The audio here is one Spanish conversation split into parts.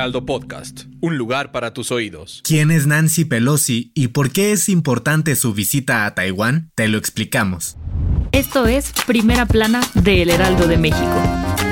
Heraldo Podcast, un lugar para tus oídos. ¿Quién es Nancy Pelosi y por qué es importante su visita a Taiwán? Te lo explicamos. Esto es Primera Plana de El Heraldo de México.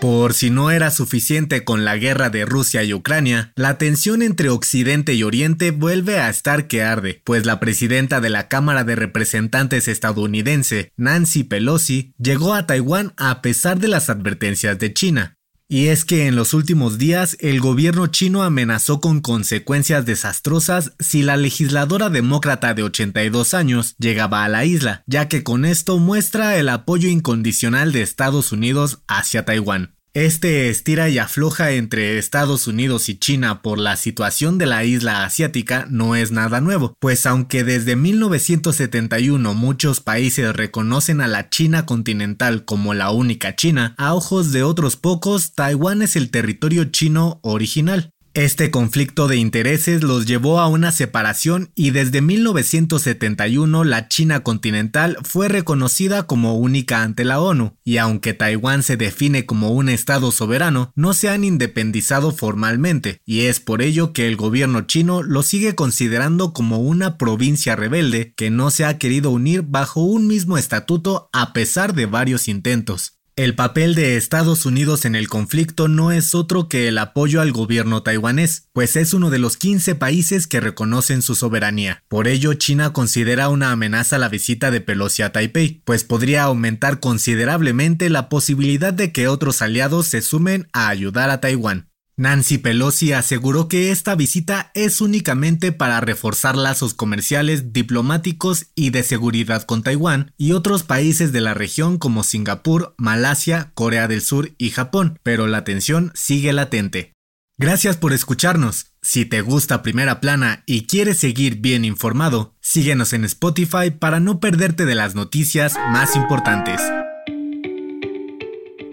Por si no era suficiente con la guerra de Rusia y Ucrania, la tensión entre Occidente y Oriente vuelve a estar que arde, pues la presidenta de la Cámara de Representantes estadounidense, Nancy Pelosi, llegó a Taiwán a pesar de las advertencias de China. Y es que en los últimos días el gobierno chino amenazó con consecuencias desastrosas si la legisladora demócrata de 82 años llegaba a la isla, ya que con esto muestra el apoyo incondicional de Estados Unidos hacia Taiwán. Este estira y afloja entre Estados Unidos y China por la situación de la isla asiática no es nada nuevo, pues aunque desde 1971 muchos países reconocen a la China continental como la única China, a ojos de otros pocos, Taiwán es el territorio chino original. Este conflicto de intereses los llevó a una separación y desde 1971 la China continental fue reconocida como única ante la ONU, y aunque Taiwán se define como un estado soberano, no se han independizado formalmente, y es por ello que el gobierno chino lo sigue considerando como una provincia rebelde que no se ha querido unir bajo un mismo estatuto a pesar de varios intentos. El papel de Estados Unidos en el conflicto no es otro que el apoyo al gobierno taiwanés, pues es uno de los 15 países que reconocen su soberanía. Por ello, China considera una amenaza la visita de Pelosi a Taipei, pues podría aumentar considerablemente la posibilidad de que otros aliados se sumen a ayudar a Taiwán. Nancy Pelosi aseguró que esta visita es únicamente para reforzar lazos comerciales, diplomáticos y de seguridad con Taiwán y otros países de la región como Singapur, Malasia, Corea del Sur y Japón, pero la tensión sigue latente. Gracias por escucharnos. Si te gusta Primera Plana y quieres seguir bien informado, síguenos en Spotify para no perderte de las noticias más importantes.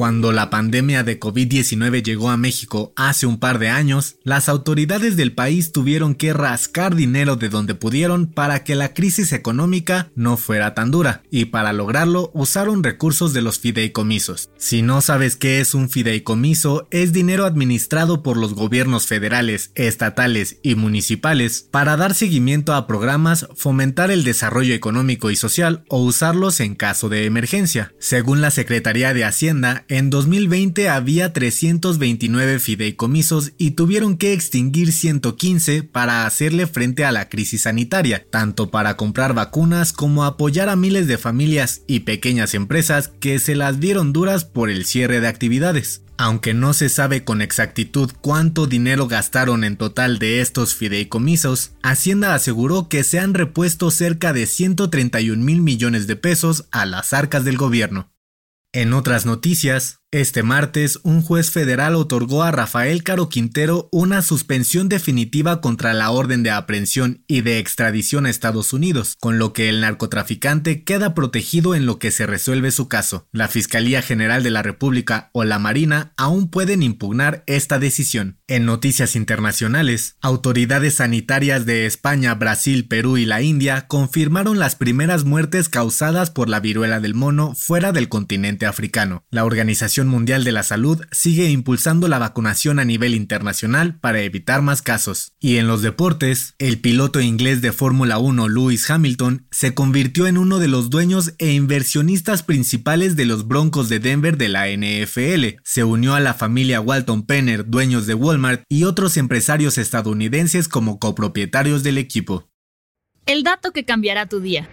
Cuando la pandemia de COVID-19 llegó a México hace un par de años, las autoridades del país tuvieron que rascar dinero de donde pudieron para que la crisis económica no fuera tan dura, y para lograrlo usaron recursos de los fideicomisos. Si no sabes qué es un fideicomiso, es dinero administrado por los gobiernos federales, estatales y municipales para dar seguimiento a programas, fomentar el desarrollo económico y social o usarlos en caso de emergencia. Según la Secretaría de Hacienda, en 2020 había 329 fideicomisos y tuvieron que extinguir 115 para hacerle frente a la crisis sanitaria, tanto para comprar vacunas como apoyar a miles de familias y pequeñas empresas que se las vieron duras por el cierre de actividades. Aunque no se sabe con exactitud cuánto dinero gastaron en total de estos fideicomisos, Hacienda aseguró que se han repuesto cerca de 131 mil millones de pesos a las arcas del gobierno. En otras noticias, este martes, un juez federal otorgó a Rafael Caro Quintero una suspensión definitiva contra la orden de aprehensión y de extradición a Estados Unidos, con lo que el narcotraficante queda protegido en lo que se resuelve su caso. La Fiscalía General de la República o la Marina aún pueden impugnar esta decisión. En noticias internacionales, autoridades sanitarias de España, Brasil, Perú y la India confirmaron las primeras muertes causadas por la viruela del mono fuera del continente africano. La organización Mundial de la Salud sigue impulsando la vacunación a nivel internacional para evitar más casos. Y en los deportes, el piloto inglés de Fórmula 1 Lewis Hamilton se convirtió en uno de los dueños e inversionistas principales de los Broncos de Denver de la NFL. Se unió a la familia Walton Penner, dueños de Walmart, y otros empresarios estadounidenses como copropietarios del equipo. El dato que cambiará tu día.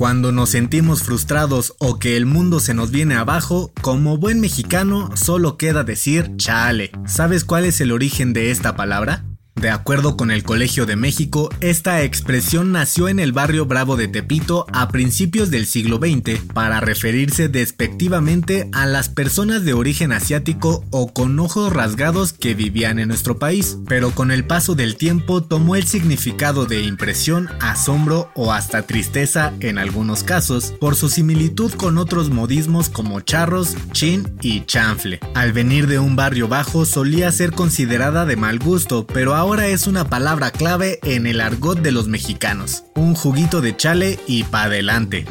Cuando nos sentimos frustrados o que el mundo se nos viene abajo, como buen mexicano solo queda decir chale. ¿Sabes cuál es el origen de esta palabra? De acuerdo con el Colegio de México, esta expresión nació en el barrio Bravo de Tepito a principios del siglo XX para referirse despectivamente a las personas de origen asiático o con ojos rasgados que vivían en nuestro país, pero con el paso del tiempo tomó el significado de impresión, asombro o hasta tristeza en algunos casos por su similitud con otros modismos como charros, chin y chanfle. Al venir de un barrio bajo solía ser considerada de mal gusto, pero ahora es una palabra clave en el argot de los mexicanos. Un juguito de chale y pa' adelante.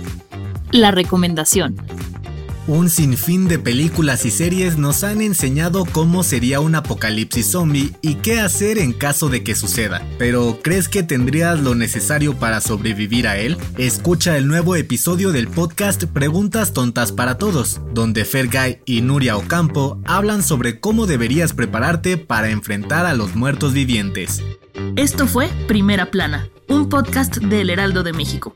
La recomendación. Un sinfín de películas y series nos han enseñado cómo sería un apocalipsis zombie y qué hacer en caso de que suceda. Pero ¿crees que tendrías lo necesario para sobrevivir a él? Escucha el nuevo episodio del podcast Preguntas Tontas para Todos, donde Fergay y Nuria Ocampo hablan sobre cómo deberías prepararte para enfrentar a los muertos vivientes. Esto fue Primera Plana, un podcast del Heraldo de México.